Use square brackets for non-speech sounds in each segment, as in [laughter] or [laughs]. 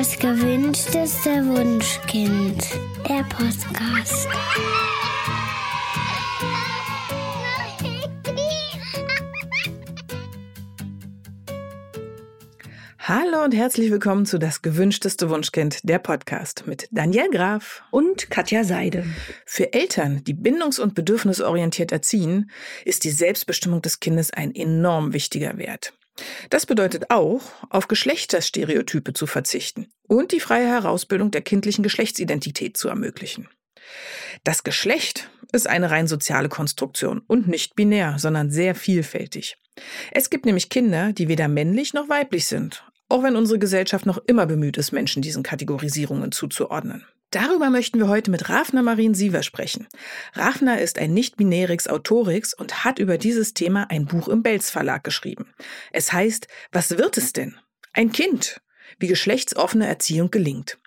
Das gewünschteste Wunschkind. Der Podcast. Hallo und herzlich willkommen zu Das gewünschteste Wunschkind, der Podcast mit Daniel Graf und Katja Seide. Für Eltern, die bindungs- und bedürfnisorientiert erziehen, ist die Selbstbestimmung des Kindes ein enorm wichtiger Wert. Das bedeutet auch, auf Geschlechterstereotype zu verzichten und die freie Herausbildung der kindlichen Geschlechtsidentität zu ermöglichen. Das Geschlecht ist eine rein soziale Konstruktion und nicht binär, sondern sehr vielfältig. Es gibt nämlich Kinder, die weder männlich noch weiblich sind, auch wenn unsere Gesellschaft noch immer bemüht ist, Menschen diesen Kategorisierungen zuzuordnen. Darüber möchten wir heute mit Rafna Marien Siever sprechen. Rafna ist ein nicht-binärix Autorix und hat über dieses Thema ein Buch im Belz Verlag geschrieben. Es heißt, was wird es denn? Ein Kind. Wie geschlechtsoffene Erziehung gelingt.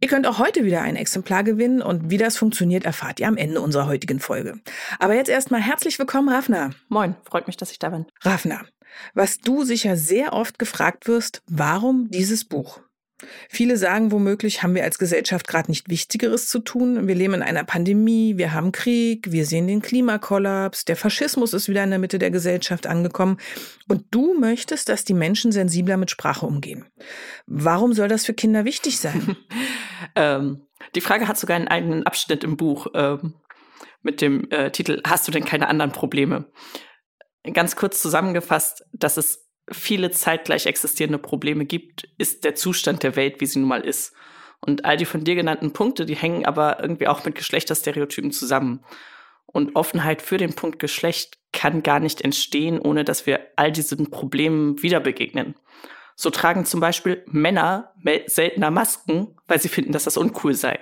Ihr könnt auch heute wieder ein Exemplar gewinnen und wie das funktioniert, erfahrt ihr am Ende unserer heutigen Folge. Aber jetzt erstmal herzlich willkommen, Rafna. Moin, freut mich, dass ich da bin. Rafna, was du sicher sehr oft gefragt wirst, warum dieses Buch? Viele sagen womöglich, haben wir als Gesellschaft gerade nicht Wichtigeres zu tun. Wir leben in einer Pandemie, wir haben Krieg, wir sehen den Klimakollaps, der Faschismus ist wieder in der Mitte der Gesellschaft angekommen. Und du möchtest, dass die Menschen sensibler mit Sprache umgehen. Warum soll das für Kinder wichtig sein? [laughs] ähm, die Frage hat sogar einen eigenen Abschnitt im Buch ähm, mit dem äh, Titel Hast du denn keine anderen Probleme? Ganz kurz zusammengefasst, dass es viele zeitgleich existierende Probleme gibt, ist der Zustand der Welt, wie sie nun mal ist. Und all die von dir genannten Punkte, die hängen aber irgendwie auch mit Geschlechterstereotypen zusammen. Und Offenheit für den Punkt Geschlecht kann gar nicht entstehen, ohne dass wir all diesen Problemen wieder begegnen. So tragen zum Beispiel Männer seltener Masken, weil sie finden, dass das uncool sei.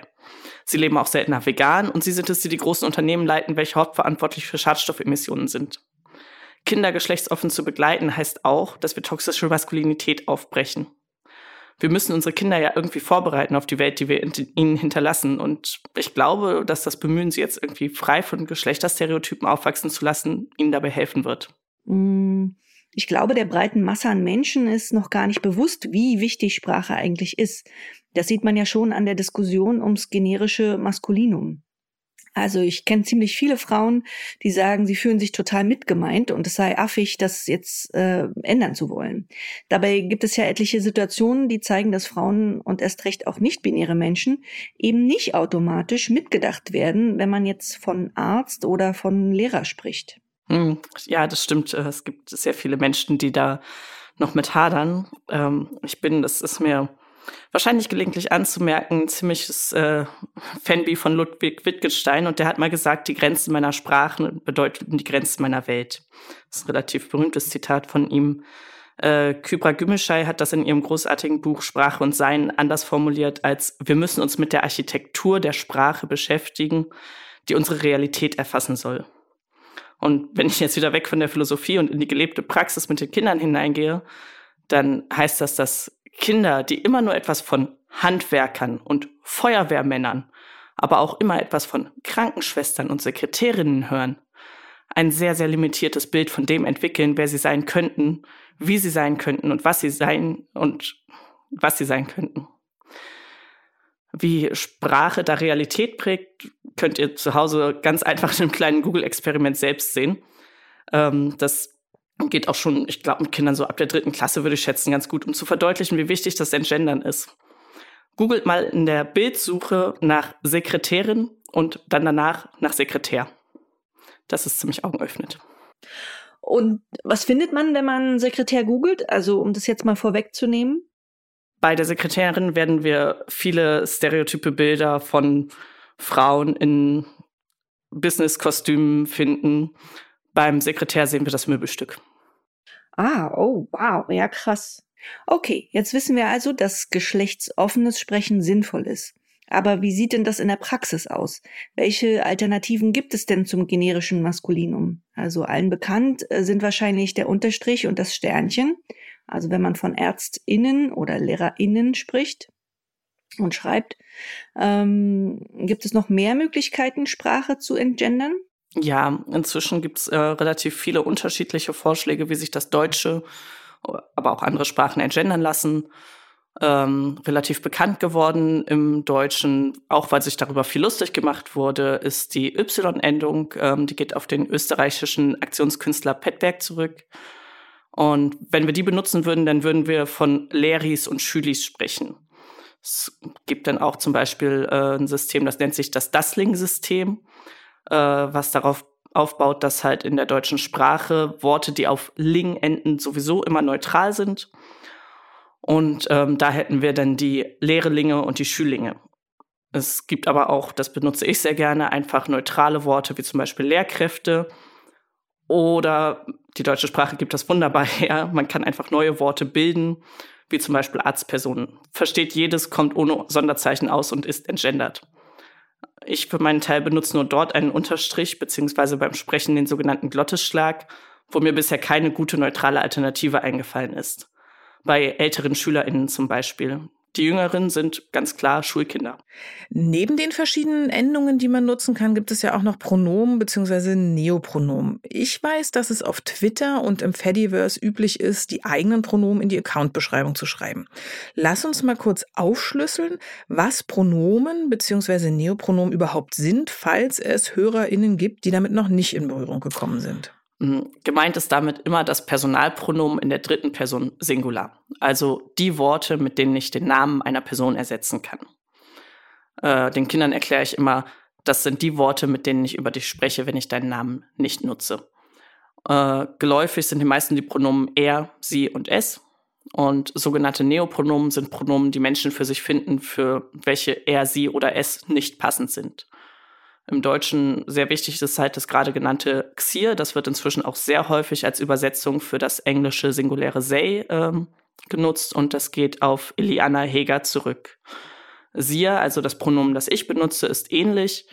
Sie leben auch seltener vegan und sie sind es, die die großen Unternehmen leiten, welche hauptverantwortlich für Schadstoffemissionen sind. Kinder geschlechtsoffen zu begleiten, heißt auch, dass wir toxische Maskulinität aufbrechen. Wir müssen unsere Kinder ja irgendwie vorbereiten auf die Welt, die wir ihnen hinterlassen. Und ich glaube, dass das Bemühen, sie jetzt irgendwie frei von Geschlechterstereotypen aufwachsen zu lassen, ihnen dabei helfen wird. Mm, ich glaube, der breiten Masse an Menschen ist noch gar nicht bewusst, wie wichtig Sprache eigentlich ist. Das sieht man ja schon an der Diskussion ums generische Maskulinum. Also ich kenne ziemlich viele Frauen, die sagen, sie fühlen sich total mitgemeint und es sei affig, das jetzt äh, ändern zu wollen. Dabei gibt es ja etliche Situationen, die zeigen, dass Frauen und erst recht auch nicht-binäre Menschen eben nicht automatisch mitgedacht werden, wenn man jetzt von Arzt oder von Lehrer spricht. Hm, ja, das stimmt. Es gibt sehr viele Menschen, die da noch mit hadern. Ähm, ich bin, das ist mir wahrscheinlich gelegentlich anzumerken, ziemliches äh, Fanby von Ludwig Wittgenstein und der hat mal gesagt, die Grenzen meiner Sprachen bedeuten die Grenzen meiner Welt. Das ist ein relativ berühmtes Zitat von ihm. Äh, Kybra Gümüşay hat das in ihrem großartigen Buch Sprache und Sein anders formuliert als wir müssen uns mit der Architektur der Sprache beschäftigen, die unsere Realität erfassen soll. Und wenn ich jetzt wieder weg von der Philosophie und in die gelebte Praxis mit den Kindern hineingehe, dann heißt das, dass Kinder, die immer nur etwas von Handwerkern und Feuerwehrmännern, aber auch immer etwas von Krankenschwestern und Sekretärinnen hören, ein sehr, sehr limitiertes Bild von dem entwickeln, wer sie sein könnten, wie sie sein könnten und was sie sein und was sie sein könnten. Wie Sprache da Realität prägt, könnt ihr zu Hause ganz [laughs] einfach in einem kleinen Google-Experiment selbst sehen. Ähm, das geht auch schon, ich glaube, mit Kindern so ab der dritten Klasse würde ich schätzen, ganz gut, um zu verdeutlichen, wie wichtig das Entgendern ist. Googelt mal in der Bildsuche nach Sekretärin und dann danach nach Sekretär. Das ist ziemlich augenöffnend. Und was findet man, wenn man Sekretär googelt? Also, um das jetzt mal vorwegzunehmen. Bei der Sekretärin werden wir viele stereotype Bilder von Frauen in Business-Kostümen finden. Beim Sekretär sehen wir das Möbelstück. Ah, oh, wow, ja krass. Okay, jetzt wissen wir also, dass geschlechtsoffenes Sprechen sinnvoll ist. Aber wie sieht denn das in der Praxis aus? Welche Alternativen gibt es denn zum generischen Maskulinum? Also allen bekannt äh, sind wahrscheinlich der Unterstrich und das Sternchen. Also wenn man von Ärztinnen oder Lehrerinnen spricht und schreibt, ähm, gibt es noch mehr Möglichkeiten, Sprache zu entgendern? Ja, inzwischen gibt's äh, relativ viele unterschiedliche Vorschläge, wie sich das Deutsche, aber auch andere Sprachen entgendern lassen. ähm, relativ bekannt geworden im Deutschen, auch weil sich darüber viel lustig gemacht wurde, ist die Y-Endung. Ähm, die geht auf den österreichischen Aktionskünstler Petberg zurück. Und wenn wir die benutzen würden, dann würden wir von Leris und Schülis sprechen. Es gibt dann auch zum Beispiel äh, ein System, das nennt sich das Dassling-System, äh, was darauf aufbaut, dass halt in der deutschen Sprache Worte, die auf Ling enden, sowieso immer neutral sind. Und ähm, da hätten wir dann die Lehrlinge und die Schülinge. Es gibt aber auch, das benutze ich sehr gerne, einfach neutrale Worte wie zum Beispiel Lehrkräfte oder die deutsche Sprache gibt das wunderbar [laughs] her. Man kann einfach neue Worte bilden, wie zum Beispiel Arztpersonen. Versteht jedes, kommt ohne Sonderzeichen aus und ist entgendert. Ich für meinen Teil benutze nur dort einen Unterstrich, beziehungsweise beim Sprechen den sogenannten Glottisschlag, wo mir bisher keine gute neutrale Alternative eingefallen ist. Bei älteren SchülerInnen zum Beispiel. Die Jüngeren sind ganz klar Schulkinder. Neben den verschiedenen Endungen, die man nutzen kann, gibt es ja auch noch Pronomen bzw. Neopronomen. Ich weiß, dass es auf Twitter und im Fediverse üblich ist, die eigenen Pronomen in die Accountbeschreibung zu schreiben. Lass uns mal kurz aufschlüsseln, was Pronomen bzw. Neopronomen überhaupt sind, falls es HörerInnen gibt, die damit noch nicht in Berührung gekommen sind. Mhm. Gemeint ist damit immer das Personalpronomen in der dritten Person Singular. Also die Worte, mit denen ich den Namen einer Person ersetzen kann. Äh, den Kindern erkläre ich immer, das sind die Worte, mit denen ich über dich spreche, wenn ich deinen Namen nicht nutze. Äh, geläufig sind die meisten die Pronomen er, sie und es. Und sogenannte Neopronomen sind Pronomen, die Menschen für sich finden, für welche er, sie oder es nicht passend sind. Im Deutschen sehr wichtig ist halt das gerade genannte Xir. Das wird inzwischen auch sehr häufig als Übersetzung für das englische singuläre sei ähm, genutzt und das geht auf Iliana Heger zurück. Sir, also das Pronomen, das ich benutze, ist ähnlich.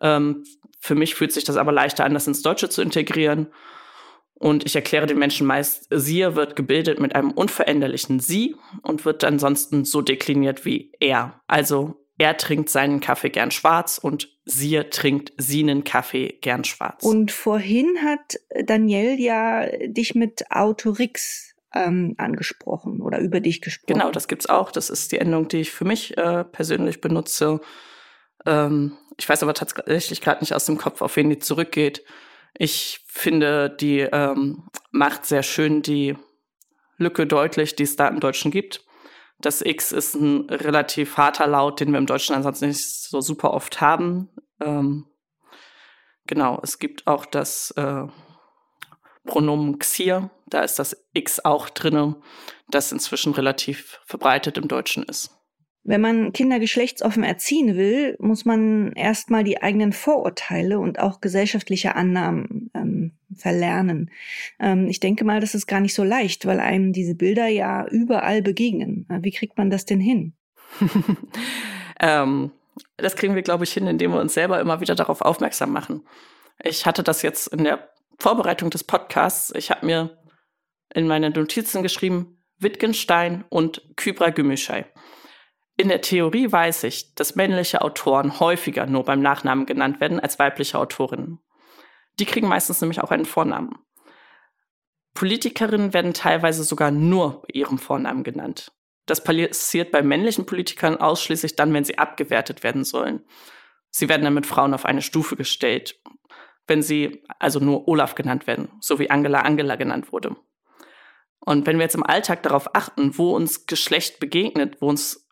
Ähm, für mich fühlt sich das aber leichter an, das ins Deutsche zu integrieren. Und ich erkläre den Menschen meist, Sir wird gebildet mit einem unveränderlichen Sie und wird ansonsten so dekliniert wie er. Also er trinkt seinen Kaffee gern schwarz und sie trinkt seinen Kaffee gern schwarz. Und vorhin hat Danielle ja dich mit Autorix ähm, angesprochen oder über dich gesprochen. Genau, das gibt's auch. Das ist die Endung, die ich für mich äh, persönlich benutze. Ähm, ich weiß aber tatsächlich gerade nicht aus dem Kopf, auf wen die zurückgeht. Ich finde, die ähm, macht sehr schön die Lücke deutlich, die es da im Deutschen gibt. Das X ist ein relativ harter Laut, den wir im Deutschen ansonsten nicht so super oft haben. Ähm, genau, es gibt auch das äh, Pronomen Xir, da ist das X auch drinne, das inzwischen relativ verbreitet im Deutschen ist. Wenn man Kinder geschlechtsoffen erziehen will, muss man erstmal die eigenen Vorurteile und auch gesellschaftliche Annahmen ähm, verlernen. Ähm, ich denke mal, das ist gar nicht so leicht, weil einem diese Bilder ja überall begegnen. Äh, wie kriegt man das denn hin? [laughs] ähm, das kriegen wir, glaube ich, hin, indem wir uns selber immer wieder darauf aufmerksam machen. Ich hatte das jetzt in der Vorbereitung des Podcasts. Ich habe mir in meine Notizen geschrieben, Wittgenstein und Kybra Gümüşay. In der Theorie weiß ich, dass männliche Autoren häufiger nur beim Nachnamen genannt werden als weibliche Autorinnen. Die kriegen meistens nämlich auch einen Vornamen. Politikerinnen werden teilweise sogar nur bei ihrem Vornamen genannt. Das passiert bei männlichen Politikern ausschließlich dann, wenn sie abgewertet werden sollen. Sie werden dann mit Frauen auf eine Stufe gestellt, wenn sie also nur Olaf genannt werden, so wie Angela Angela genannt wurde. Und wenn wir jetzt im Alltag darauf achten, wo uns Geschlecht begegnet, wo uns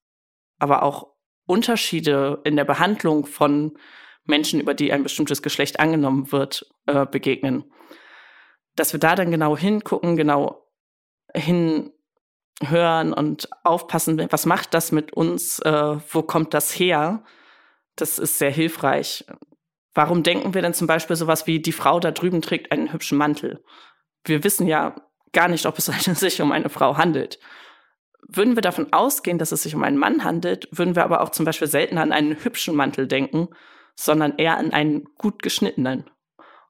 aber auch Unterschiede in der Behandlung von Menschen, über die ein bestimmtes Geschlecht angenommen wird, äh, begegnen. Dass wir da dann genau hingucken, genau hinhören und aufpassen, was macht das mit uns, äh, wo kommt das her, das ist sehr hilfreich. Warum denken wir denn zum Beispiel sowas wie, die Frau da drüben trägt einen hübschen Mantel? Wir wissen ja gar nicht, ob es [laughs] sich um eine Frau handelt. Würden wir davon ausgehen, dass es sich um einen Mann handelt, würden wir aber auch zum Beispiel selten an einen hübschen Mantel denken, sondern eher an einen gut geschnittenen.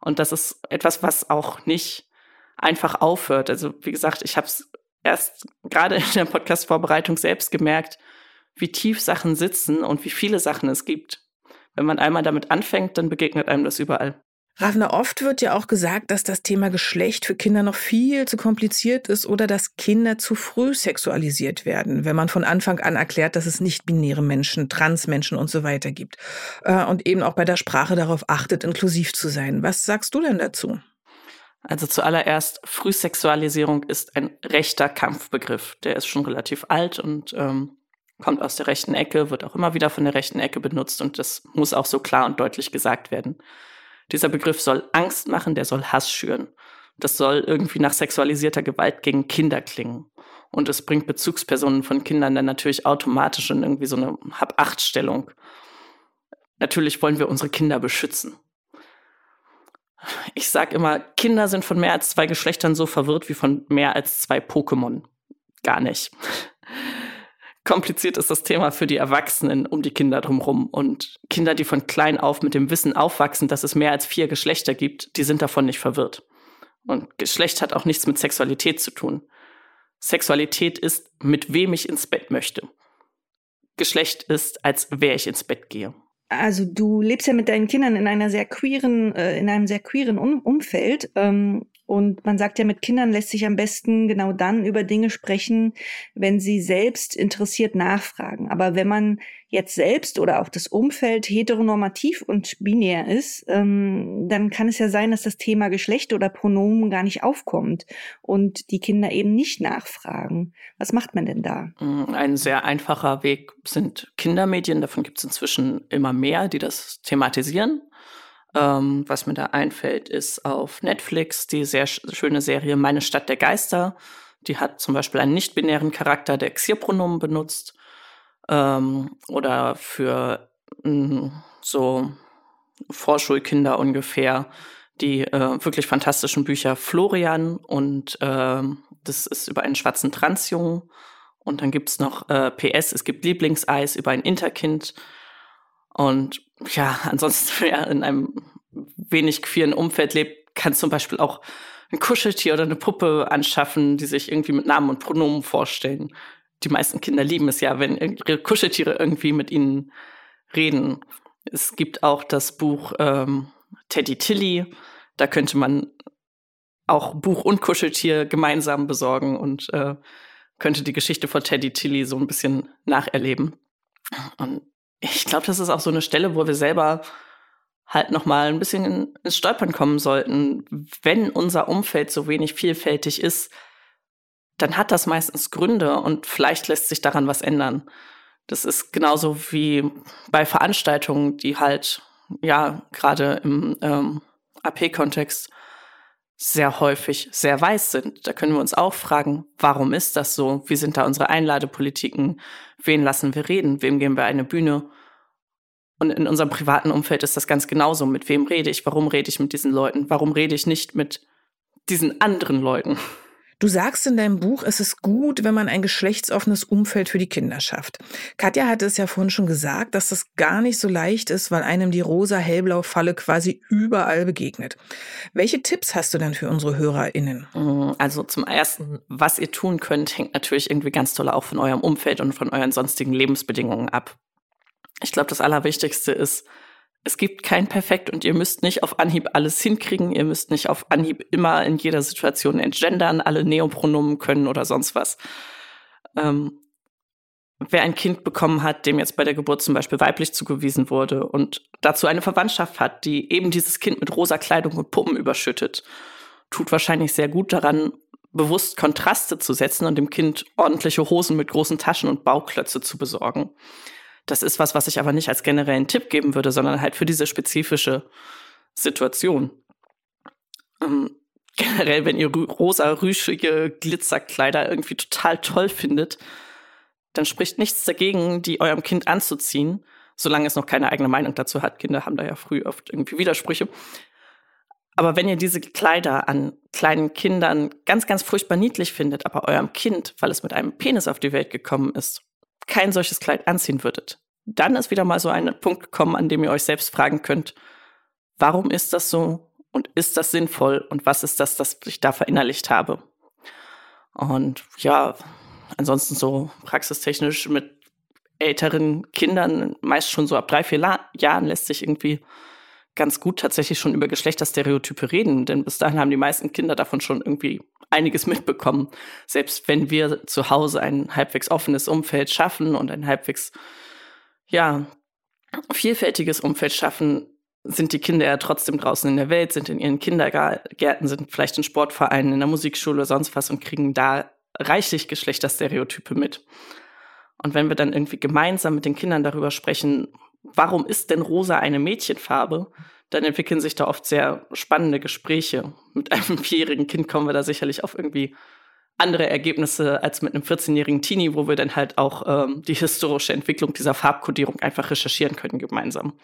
Und das ist etwas, was auch nicht einfach aufhört. Also wie gesagt, ich habe es erst gerade in der Podcast-Vorbereitung selbst gemerkt, wie tief Sachen sitzen und wie viele Sachen es gibt. Wenn man einmal damit anfängt, dann begegnet einem das überall. Ravna, oft wird ja auch gesagt, dass das Thema Geschlecht für Kinder noch viel zu kompliziert ist oder dass Kinder zu früh sexualisiert werden, wenn man von Anfang an erklärt, dass es nicht-binäre Menschen, Transmenschen und so weiter gibt. Äh, und eben auch bei der Sprache darauf achtet, inklusiv zu sein. Was sagst du denn dazu? Also zuallererst, Frühsexualisierung ist ein rechter Kampfbegriff. Der ist schon relativ alt und ähm, kommt aus der rechten Ecke, wird auch immer wieder von der rechten Ecke benutzt und das muss auch so klar und deutlich gesagt werden. Dieser Begriff soll Angst machen, der soll Hass schüren. Das soll irgendwie nach sexualisierter Gewalt gegen Kinder klingen. Und es bringt Bezugspersonen von Kindern dann natürlich automatisch in irgendwie so eine Hab-Acht-Stellung. Natürlich wollen wir unsere Kinder beschützen. Ich sage immer, Kinder sind von mehr als zwei Geschlechtern so verwirrt wie von mehr als zwei Pokémon. Gar nicht kompliziert ist das Thema für die Erwachsenen um die Kinder drumherum. Und Kinder, die von klein auf mit dem Wissen aufwachsen, dass es mehr als vier Geschlechter gibt, die sind davon nicht verwirrt. Und Geschlecht hat auch nichts mit Sexualität zu tun. Sexualität ist, mit wem ich ins Bett möchte. Geschlecht ist, als wer ich ins Bett gehe. Also du lebst ja mit deinen Kindern in einer sehr queeren, äh, in einem sehr queeren um Umfeld. Ähm, und man sagt ja, mit Kindern lässt sich am besten genau dann über Dinge sprechen, wenn sie selbst interessiert nachfragen. Aber wenn man jetzt selbst oder auch das Umfeld heteronormativ und binär ist, ähm, dann kann es ja sein, dass das Thema Geschlecht oder Pronomen gar nicht aufkommt und die Kinder eben nicht nachfragen. Was macht man denn da? Mm, ein sehr einfacher Weg sind Kindermedien. Davon gibt es inzwischen immer mehr, die das thematisieren. Ähm, was mir da einfällt, ist auf Netflix die sehr schöne Serie Meine Stadt der Geister. Die hat zum Beispiel einen nicht-binären Charakter, der Xierpronomen benutzt. Ähm, oder für mh, mm, so Vorschulkinder ungefähr die äh, wirklich fantastischen Bücher Florian und äh, das ist über einen schwarzen Transjungen. Und dann gibt's noch äh, PS, es gibt Lieblingseis über ein Interkind. Und ja, ansonsten, [laughs] wer in einem wenig queeren Umfeld lebt, kann zum Beispiel auch ein Kuscheltier oder eine Puppe anschaffen, die sich irgendwie mit Namen und Pronomen vorstellen. Die meisten Kinder lieben es ja, wenn ihre Kuscheltiere irgendwie mit ihnen reden. Es gibt auch das Buch ähm, Teddy Tilly. Da könnte man auch Buch und Kuscheltier gemeinsam besorgen und äh, könnte die Geschichte von Teddy Tilly so ein bisschen nacherleben. Und ich glaube, das ist auch so eine Stelle, wo wir selber halt noch mal ein bisschen ins Stolpern kommen sollten. Wenn unser Umfeld so wenig vielfältig ist, dann hat das meistens Gründe und vielleicht lässt sich daran was ändern. Das ist genauso wie bei Veranstaltungen, die halt ja gerade im ähm, AP-Kontext sehr häufig sehr weiß sind. Da können wir uns auch fragen, warum ist das so? Wie sind da unsere Einladepolitiken? Wen lassen wir reden? Wem geben wir eine Bühne? Und in unserem privaten Umfeld ist das ganz genauso. Mit wem rede ich? Warum rede ich mit diesen Leuten? Warum rede ich nicht mit diesen anderen Leuten? Du sagst in deinem Buch, es ist gut, wenn man ein geschlechtsoffenes Umfeld für die Kinder schafft. Katja hatte es ja vorhin schon gesagt, dass das gar nicht so leicht ist, weil einem die rosa-hellblau Falle quasi überall begegnet. Welche Tipps hast du denn für unsere HörerInnen? Mm, also zum ersten, was ihr tun könnt, hängt natürlich irgendwie ganz toll auch von eurem Umfeld und von euren sonstigen Lebensbedingungen ab. Ich glaube, das Allerwichtigste ist, es gibt kein Perfekt und ihr müsst nicht auf Anhieb alles hinkriegen. Ihr müsst nicht auf Anhieb immer in jeder Situation entgendern, alle Neopronomen können oder sonst was. Ähm, wer ein Kind bekommen hat, dem jetzt bei der Geburt zum Beispiel weiblich zugewiesen wurde und dazu eine Verwandtschaft hat, die eben dieses Kind mit rosa Kleidung und Puppen überschüttet, tut wahrscheinlich sehr gut daran, bewusst Kontraste zu setzen und dem Kind ordentliche Hosen mit großen Taschen und Bauklötze zu besorgen. Das ist was, was ich aber nicht als generellen Tipp geben würde, sondern halt für diese spezifische Situation. Ähm, generell, wenn ihr rosa, rüschige Glitzerkleider irgendwie total toll findet, dann spricht nichts dagegen, die eurem Kind anzuziehen, solange es noch keine eigene Meinung dazu hat. Kinder haben da ja früh oft irgendwie Widersprüche. Aber wenn ihr diese Kleider an kleinen Kindern ganz, ganz furchtbar niedlich findet, aber eurem Kind, weil es mit einem Penis auf die Welt gekommen ist, kein solches Kleid anziehen würdet, dann ist wieder mal so ein Punkt gekommen, an dem ihr euch selbst fragen könnt, warum ist das so und ist das sinnvoll und was ist das, das ich da verinnerlicht habe? Und ja, ansonsten so praxistechnisch mit älteren Kindern, meist schon so ab drei, vier La Jahren lässt sich irgendwie ganz gut tatsächlich schon über Geschlechterstereotype reden, denn bis dahin haben die meisten Kinder davon schon irgendwie einiges mitbekommen. Selbst wenn wir zu Hause ein halbwegs offenes Umfeld schaffen und ein halbwegs, ja, vielfältiges Umfeld schaffen, sind die Kinder ja trotzdem draußen in der Welt, sind in ihren Kindergärten, sind vielleicht in Sportvereinen, in der Musikschule, sonst was und kriegen da reichlich Geschlechterstereotype mit. Und wenn wir dann irgendwie gemeinsam mit den Kindern darüber sprechen, warum ist denn rosa eine Mädchenfarbe, dann entwickeln sich da oft sehr spannende Gespräche. Mit einem [laughs] vierjährigen Kind kommen wir da sicherlich auf irgendwie andere Ergebnisse als mit einem 14-jährigen Teenie, wo wir dann halt auch ähm, die historische Entwicklung dieser Farbkodierung einfach recherchieren können gemeinsam.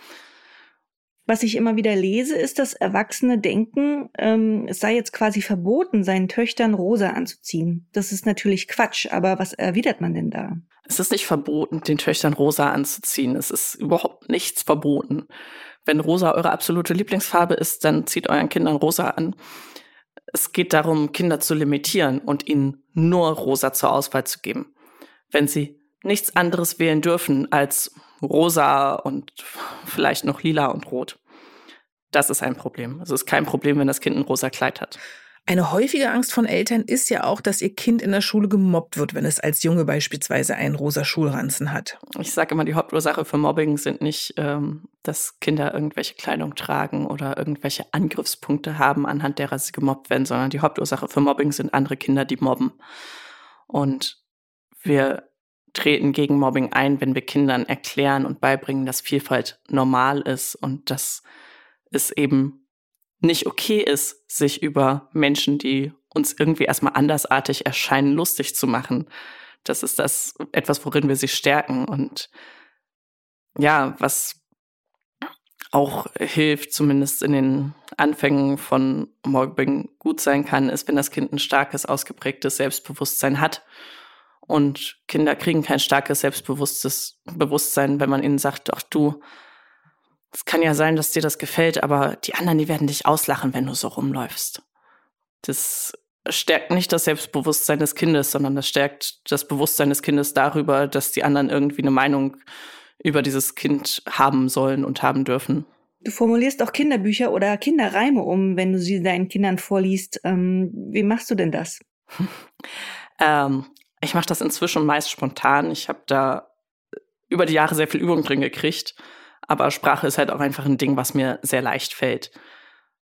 Was ich immer wieder lese, ist, dass Erwachsene denken, ähm, es sei jetzt quasi verboten, seinen Töchtern rosa anzuziehen. Das ist natürlich Quatsch, aber was erwidert man denn da? Es ist nicht verboten, den Töchtern rosa anzuziehen. Es ist überhaupt nichts verboten. Wenn rosa eure absolute Lieblingsfarbe ist, dann zieht euren Kindern rosa an. Es geht darum, Kinder zu limitieren und ihnen nur rosa zur Auswahl zu geben. Wenn sie nichts anderes wählen dürfen als rosa und vielleicht noch lila und rot. Das ist ein Problem. Es ist kein Problem, wenn das Kind ein rosa Kleid hat. Eine häufige Angst von Eltern ist ja auch, dass ihr Kind in der Schule gemobbt wird, wenn es als Junge beispielsweise einen rosa Schulranzen hat. Ich sage immer, die Hauptursache für Mobbing sind nicht, ähm, dass Kinder irgendwelche Kleidung tragen oder irgendwelche Angriffspunkte haben, anhand derer sie gemobbt werden, sondern die Hauptursache für Mobbing sind andere Kinder, die mobben. Und wir treten gegen Mobbing ein, wenn wir Kindern erklären und beibringen, dass Vielfalt normal ist und dass es eben nicht okay ist, sich über Menschen, die uns irgendwie erstmal andersartig erscheinen, lustig zu machen. Das ist das etwas, worin wir sie stärken und ja, was auch hilft, zumindest in den Anfängen von Mobbing gut sein kann, ist, wenn das Kind ein starkes, ausgeprägtes Selbstbewusstsein hat und Kinder kriegen kein starkes selbstbewusstes Bewusstsein, wenn man ihnen sagt, ach du, es kann ja sein, dass dir das gefällt, aber die anderen, die werden dich auslachen, wenn du so rumläufst. Das stärkt nicht das Selbstbewusstsein des Kindes, sondern das stärkt das Bewusstsein des Kindes darüber, dass die anderen irgendwie eine Meinung über dieses Kind haben sollen und haben dürfen. Du formulierst auch Kinderbücher oder Kinderreime um, wenn du sie deinen Kindern vorliest. Ähm, wie machst du denn das? [laughs] ähm, ich mache das inzwischen meist spontan. Ich habe da über die Jahre sehr viel Übung drin gekriegt. Aber Sprache ist halt auch einfach ein Ding, was mir sehr leicht fällt.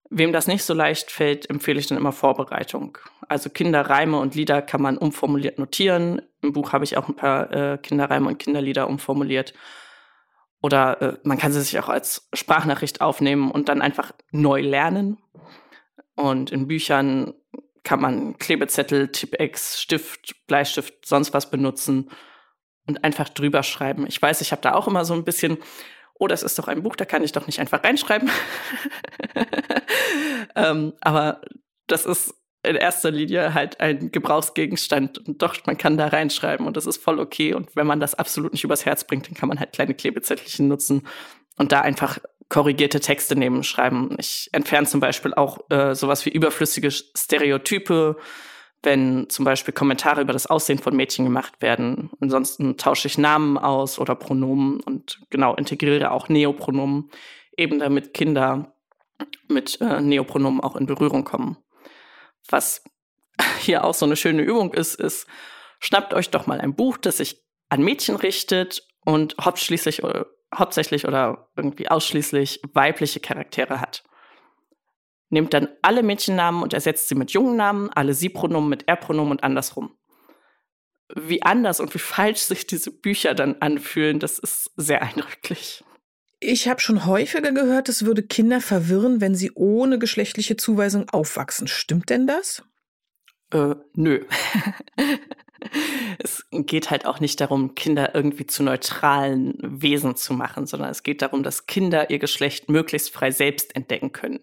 Wem das nicht so leicht fällt, empfehle ich dann immer Vorbereitung. Also Kinderreime und Lieder kann man umformuliert notieren. Im Buch habe ich auch ein paar äh, Kinderreime und Kinderlieder umformuliert. Oder äh, man kann sie sich auch als Sprachnachricht aufnehmen und dann einfach neu lernen. Und in Büchern kann man Klebezettel, Tippex, Stift, Bleistift, sonst was benutzen und einfach drüber schreiben. Ich weiß, ich habe da auch immer so ein bisschen, oh, das ist doch ein Buch, da kann ich doch nicht einfach reinschreiben. [laughs] ähm, aber das ist in erster Linie halt ein Gebrauchsgegenstand und doch, man kann da reinschreiben und das ist voll okay. Und wenn man das absolut nicht übers Herz bringt, dann kann man halt kleine Klebezettelchen nutzen und da einfach korrigierte Texte nehmen, schreiben. Ich entferne zum Beispiel auch äh, sowas wie überflüssige Stereotype, wenn zum Beispiel Kommentare über das Aussehen von Mädchen gemacht werden. Ansonsten tausche ich Namen aus oder Pronomen und genau integriere auch Neopronomen, eben damit Kinder mit äh, Neopronomen auch in Berührung kommen. Was [laughs] hier auch so eine schöne Übung ist, ist, schnappt euch doch mal ein Buch, das sich an Mädchen richtet und äh, hauptsächlich oder irgendwie ausschließlich weibliche Charaktere hat. Nehmt dann alle Mädchennamen und ersetzt sie mit jungen Namen, alle Sie-Pronomen mit Er-Pronomen und andersrum. Wie anders und wie [laughs] falsch sich diese Bücher dann anfühlen, das ist sehr eindrücklich. Ich habe schon häufiger gehört, es würde Kinder verwirren, wenn sie ohne geschlechtliche Zuweisung aufwachsen. Stimmt denn das? Äh, nö. [laughs] es geht halt auch nicht darum, Kinder irgendwie zu neutralen Wesen zu machen, sondern es geht darum, dass Kinder ihr Geschlecht möglichst frei selbst entdecken können.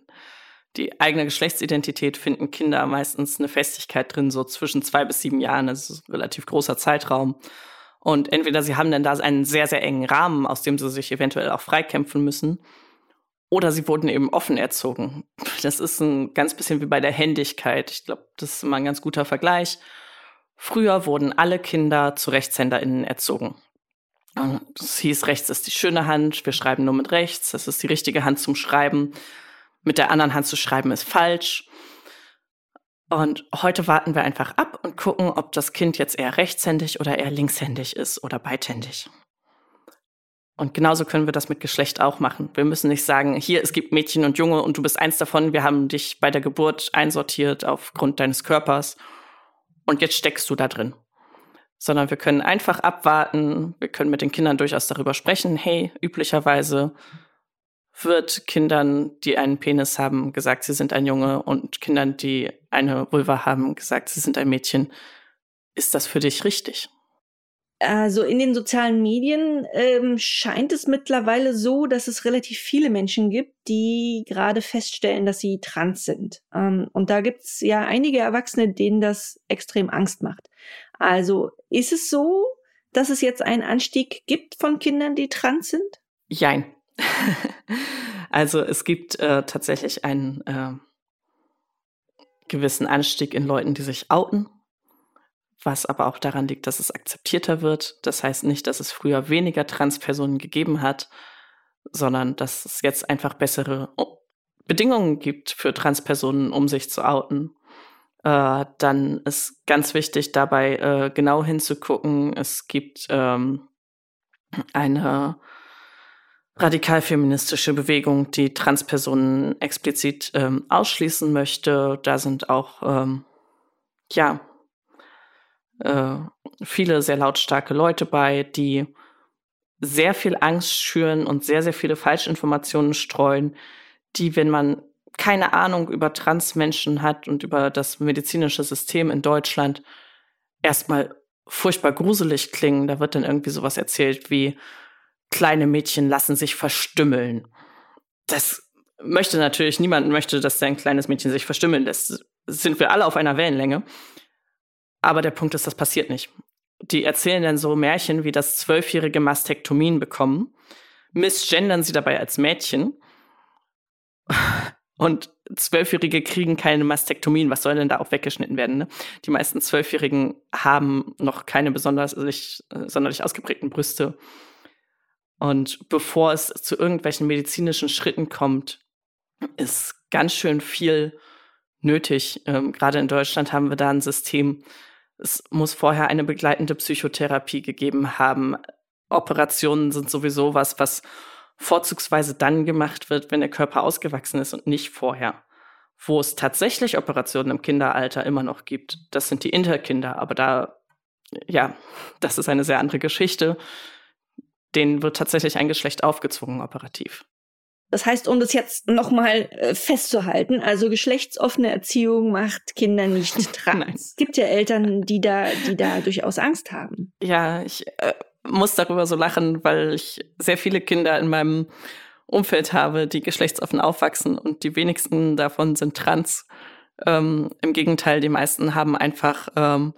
Die eigene Geschlechtsidentität finden Kinder meistens eine Festigkeit drin, so zwischen zwei bis sieben Jahren. Das ist ein relativ großer Zeitraum. Und entweder sie haben dann da einen sehr, sehr engen Rahmen, aus dem sie sich eventuell auch freikämpfen müssen, oder sie wurden eben offen erzogen. Das ist ein ganz bisschen wie bei der Händigkeit. Ich glaube, das ist immer ein ganz guter Vergleich. Früher wurden alle Kinder zu RechtshänderInnen erzogen. Es hieß, rechts ist die schöne Hand, wir schreiben nur mit rechts, das ist die richtige Hand zum Schreiben. Mit der anderen Hand zu schreiben ist falsch. Und heute warten wir einfach ab und gucken, ob das Kind jetzt eher rechtshändig oder eher linkshändig ist oder beidhändig. Und genauso können wir das mit Geschlecht auch machen. Wir müssen nicht sagen, hier, es gibt Mädchen und Junge und du bist eins davon. Wir haben dich bei der Geburt einsortiert aufgrund deines Körpers und jetzt steckst du da drin. Sondern wir können einfach abwarten. Wir können mit den Kindern durchaus darüber sprechen. Hey, üblicherweise wird Kindern, die einen Penis haben, gesagt, sie sind ein Junge und Kindern, die eine Vulva haben, gesagt, sie sind ein Mädchen. Ist das für dich richtig? Also in den sozialen Medien ähm, scheint es mittlerweile so, dass es relativ viele Menschen gibt, die gerade feststellen, dass sie trans sind. Ähm, und da gibt es ja einige Erwachsene, denen das extrem Angst macht. Also ist es so, dass es jetzt einen Anstieg gibt von Kindern, die trans sind? Jein. [laughs] also es gibt äh, tatsächlich einen äh, gewissen Anstieg in Leuten, die sich outen, was aber auch daran liegt, dass es akzeptierter wird. Das heißt nicht, dass es früher weniger Transpersonen gegeben hat, sondern dass es jetzt einfach bessere Bedingungen gibt für Transpersonen, um sich zu outen. Äh, dann ist ganz wichtig dabei äh, genau hinzugucken. Es gibt ähm, eine radikal-feministische Bewegung, die Transpersonen explizit ähm, ausschließen möchte. Da sind auch, ähm, ja, äh, viele sehr lautstarke Leute bei, die sehr viel Angst schüren und sehr, sehr viele Falschinformationen streuen, die, wenn man keine Ahnung über Transmenschen hat und über das medizinische System in Deutschland, erstmal furchtbar gruselig klingen. Da wird dann irgendwie sowas erzählt wie, kleine Mädchen lassen sich verstümmeln. Das möchte natürlich niemand möchte, dass sein kleines Mädchen sich verstümmeln lässt. Sind wir alle auf einer Wellenlänge. Aber der Punkt ist, das passiert nicht. Die erzählen dann so Märchen, wie das zwölfjährige Mastektomien bekommen, missgendern sie dabei als Mädchen. [laughs] Und Zwölfjährige kriegen keine Mastektomien. Was soll denn da auch weggeschnitten werden? Ne? Die meisten Zwölfjährigen haben noch keine besonders äh, sonderlich ausgeprägten Brüste und bevor es zu irgendwelchen medizinischen Schritten kommt, ist ganz schön viel nötig. Ähm, Gerade in Deutschland haben wir da ein System, es muss vorher eine begleitende Psychotherapie gegeben haben. Operationen sind sowieso was, was vorzugsweise dann gemacht wird, wenn der Körper ausgewachsen ist und nicht vorher. Wo es tatsächlich Operationen im Kinderalter immer noch gibt, das sind die Interkinder. Aber da, ja, das ist eine sehr andere Geschichte denen wird tatsächlich ein Geschlecht aufgezwungen operativ. Das heißt, um das jetzt nochmal äh, festzuhalten, also geschlechtsoffene Erziehung macht Kinder nicht [laughs] trans. es gibt ja Eltern, die da, die da durchaus Angst haben. Ja, ich äh, muss darüber so lachen, weil ich sehr viele Kinder in meinem Umfeld habe, die geschlechtsoffen aufwachsen und die wenigsten davon sind trans. Ähm, Im Gegenteil, die meisten haben einfach ähm,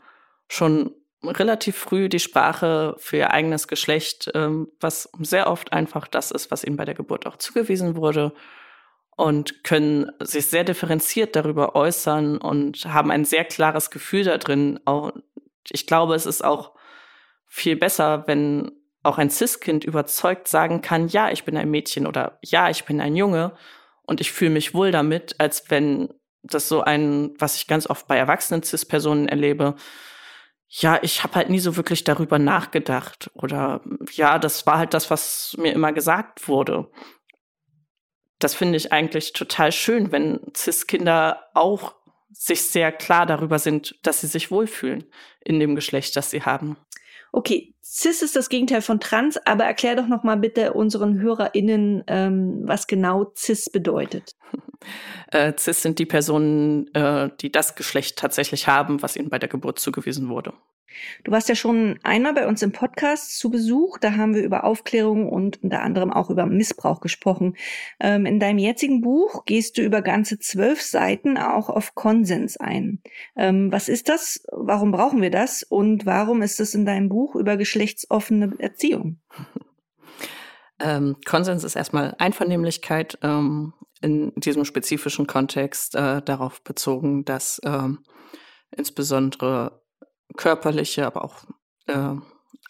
schon relativ früh die Sprache für ihr eigenes Geschlecht, ähm, was sehr oft einfach das ist, was ihnen bei der Geburt auch zugewiesen wurde und können sich sehr differenziert darüber äußern und haben ein sehr klares Gefühl da drin. Ich glaube, es ist auch viel besser, wenn auch ein Cis-Kind überzeugt sagen kann, ja, ich bin ein Mädchen oder ja, ich bin ein Junge und ich fühle mich wohl damit, als wenn das so ein, was ich ganz oft bei erwachsenen Cis-Personen erlebe, ja, ich habe halt nie so wirklich darüber nachgedacht. Oder ja, das war halt das, was mir immer gesagt wurde. Das finde ich eigentlich total schön, wenn CIS-Kinder auch sich sehr klar darüber sind, dass sie sich wohlfühlen in dem Geschlecht, das sie haben. Okay, cis ist das Gegenteil von trans, aber erklär doch noch mal bitte unseren HörerInnen, ähm, was genau cis bedeutet. [laughs] Äh, cis sind die Personen, äh, die das Geschlecht tatsächlich haben, was ihnen bei der Geburt zugewiesen wurde. Du warst ja schon einmal bei uns im Podcast zu Besuch. Da haben wir über Aufklärung und unter anderem auch über Missbrauch gesprochen. Ähm, in deinem jetzigen Buch gehst du über ganze zwölf Seiten auch auf Konsens ein. Ähm, was ist das? Warum brauchen wir das? Und warum ist es in deinem Buch über geschlechtsoffene Erziehung? [laughs] Ähm, Konsens ist erstmal Einvernehmlichkeit ähm, in diesem spezifischen Kontext äh, darauf bezogen, dass ähm, insbesondere körperliche, aber auch äh,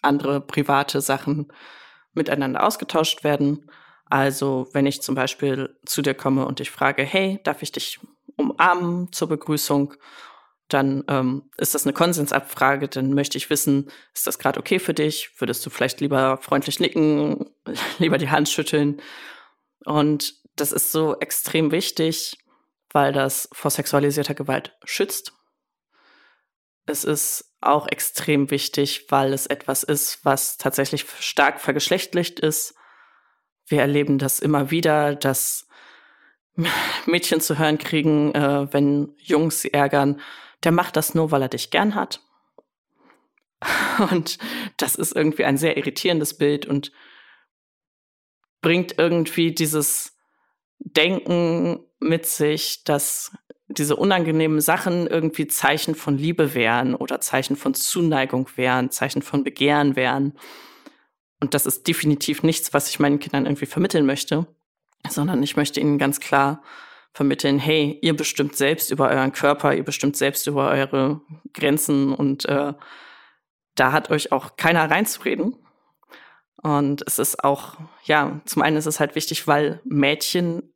andere private Sachen miteinander ausgetauscht werden. Also wenn ich zum Beispiel zu dir komme und ich frage, hey, darf ich dich umarmen zur Begrüßung? Dann ähm, ist das eine Konsensabfrage, dann möchte ich wissen, ist das gerade okay für dich? Würdest du vielleicht lieber freundlich nicken, [laughs] lieber die Hand schütteln? Und das ist so extrem wichtig, weil das vor sexualisierter Gewalt schützt. Es ist auch extrem wichtig, weil es etwas ist, was tatsächlich stark vergeschlechtlicht ist. Wir erleben das immer wieder, dass Mädchen zu hören kriegen, äh, wenn Jungs sie ärgern, der macht das nur, weil er dich gern hat. [laughs] Und das ist irgendwie ein sehr irritierendes Bild und bringt irgendwie dieses Denken mit sich, dass diese unangenehmen Sachen irgendwie Zeichen von Liebe wären oder Zeichen von Zuneigung wären, Zeichen von Begehren wären. Und das ist definitiv nichts, was ich meinen Kindern irgendwie vermitteln möchte, sondern ich möchte ihnen ganz klar vermitteln, hey, ihr bestimmt selbst über euren Körper, ihr bestimmt selbst über eure Grenzen und äh, da hat euch auch keiner reinzureden. Und es ist auch, ja, zum einen ist es halt wichtig, weil Mädchen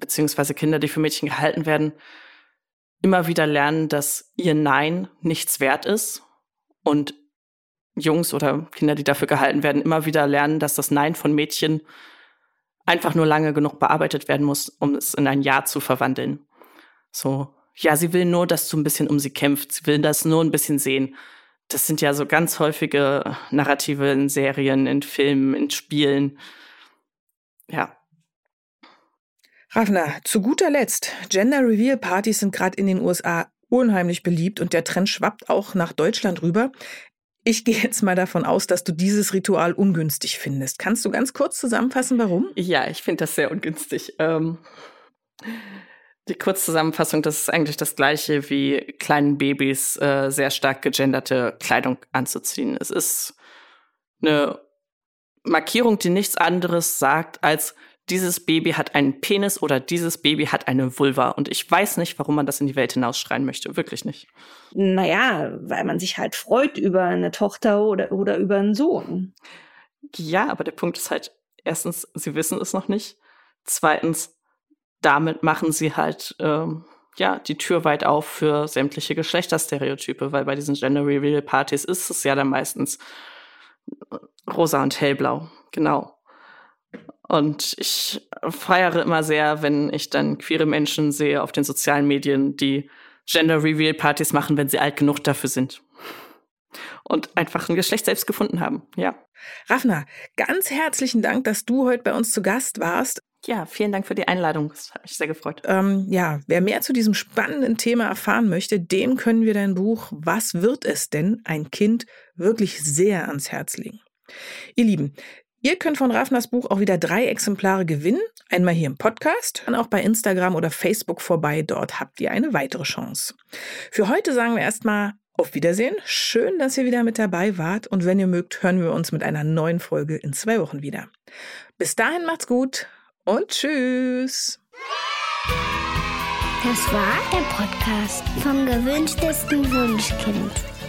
beziehungsweise Kinder, die für Mädchen gehalten werden, immer wieder lernen, dass ihr Nein nichts wert ist und Jungs oder Kinder, die dafür gehalten werden, immer wieder lernen, dass das Nein von Mädchen einfach nur lange genug bearbeitet werden muss, um es in ein Ja zu verwandeln. So, ja, sie will nur, dass du ein bisschen um sie kämpft. Sie will das nur ein bisschen sehen das sind ja so ganz häufige Narrative in Serien, in Filmen, in Spielen. Ja. Ravna, zu guter Letzt, Gender Reveal Partys sind gerade in den USA unheimlich beliebt und der Trend schwappt auch nach Deutschland rüber. Ich gehe [laughs] jetzt mal davon aus, dass du dieses Ritual ungünstig findest. Kannst du ganz kurz zusammenfassen, warum? Ja, ich finde das sehr ungünstig. Ähm die Kurzzusammenfassung, das ist eigentlich das gleiche wie kleinen Babys äh, sehr stark gegenderte Kleidung anzuziehen. Es ist eine Markierung, die nichts anderes sagt als dieses Baby hat einen Penis oder dieses Baby hat eine Vulva. Und ich weiß nicht, warum man das in die Welt hinausschreien möchte. Wirklich nicht. Naja, weil man sich halt freut über eine Tochter oder, oder über einen Sohn. Ja, aber der Punkt ist halt, erstens, sie wissen es noch nicht. Zweitens, damit machen sie halt ähm, ja die Tür weit auf für sämtliche Geschlechterstereotype, weil bei diesen Gender Reveal Partys ist es ja dann meistens rosa und hellblau, genau. Und ich feiere immer sehr, wenn ich dann queere Menschen sehe auf den sozialen Medien, die Gender Reveal Partys machen, wenn sie alt genug dafür sind. Und einfach ein Geschlecht selbst gefunden haben, ja. Raffner, ganz herzlichen Dank, dass du heute bei uns zu Gast warst. Ja, vielen Dank für die Einladung. Das hat mich sehr gefreut. Ähm, ja, wer mehr zu diesem spannenden Thema erfahren möchte, dem können wir dein Buch Was wird es denn? Ein Kind wirklich sehr ans Herz legen. Ihr Lieben, Ihr könnt von Rafners Buch auch wieder drei Exemplare gewinnen. Einmal hier im Podcast, dann auch bei Instagram oder Facebook vorbei. Dort habt ihr eine weitere Chance. Für heute sagen wir erstmal auf Wiedersehen. Schön, dass ihr wieder mit dabei wart. Und wenn ihr mögt, hören wir uns mit einer neuen Folge in zwei Wochen wieder. Bis dahin macht's gut und tschüss. Das war der Podcast vom gewünschtesten Wunschkind.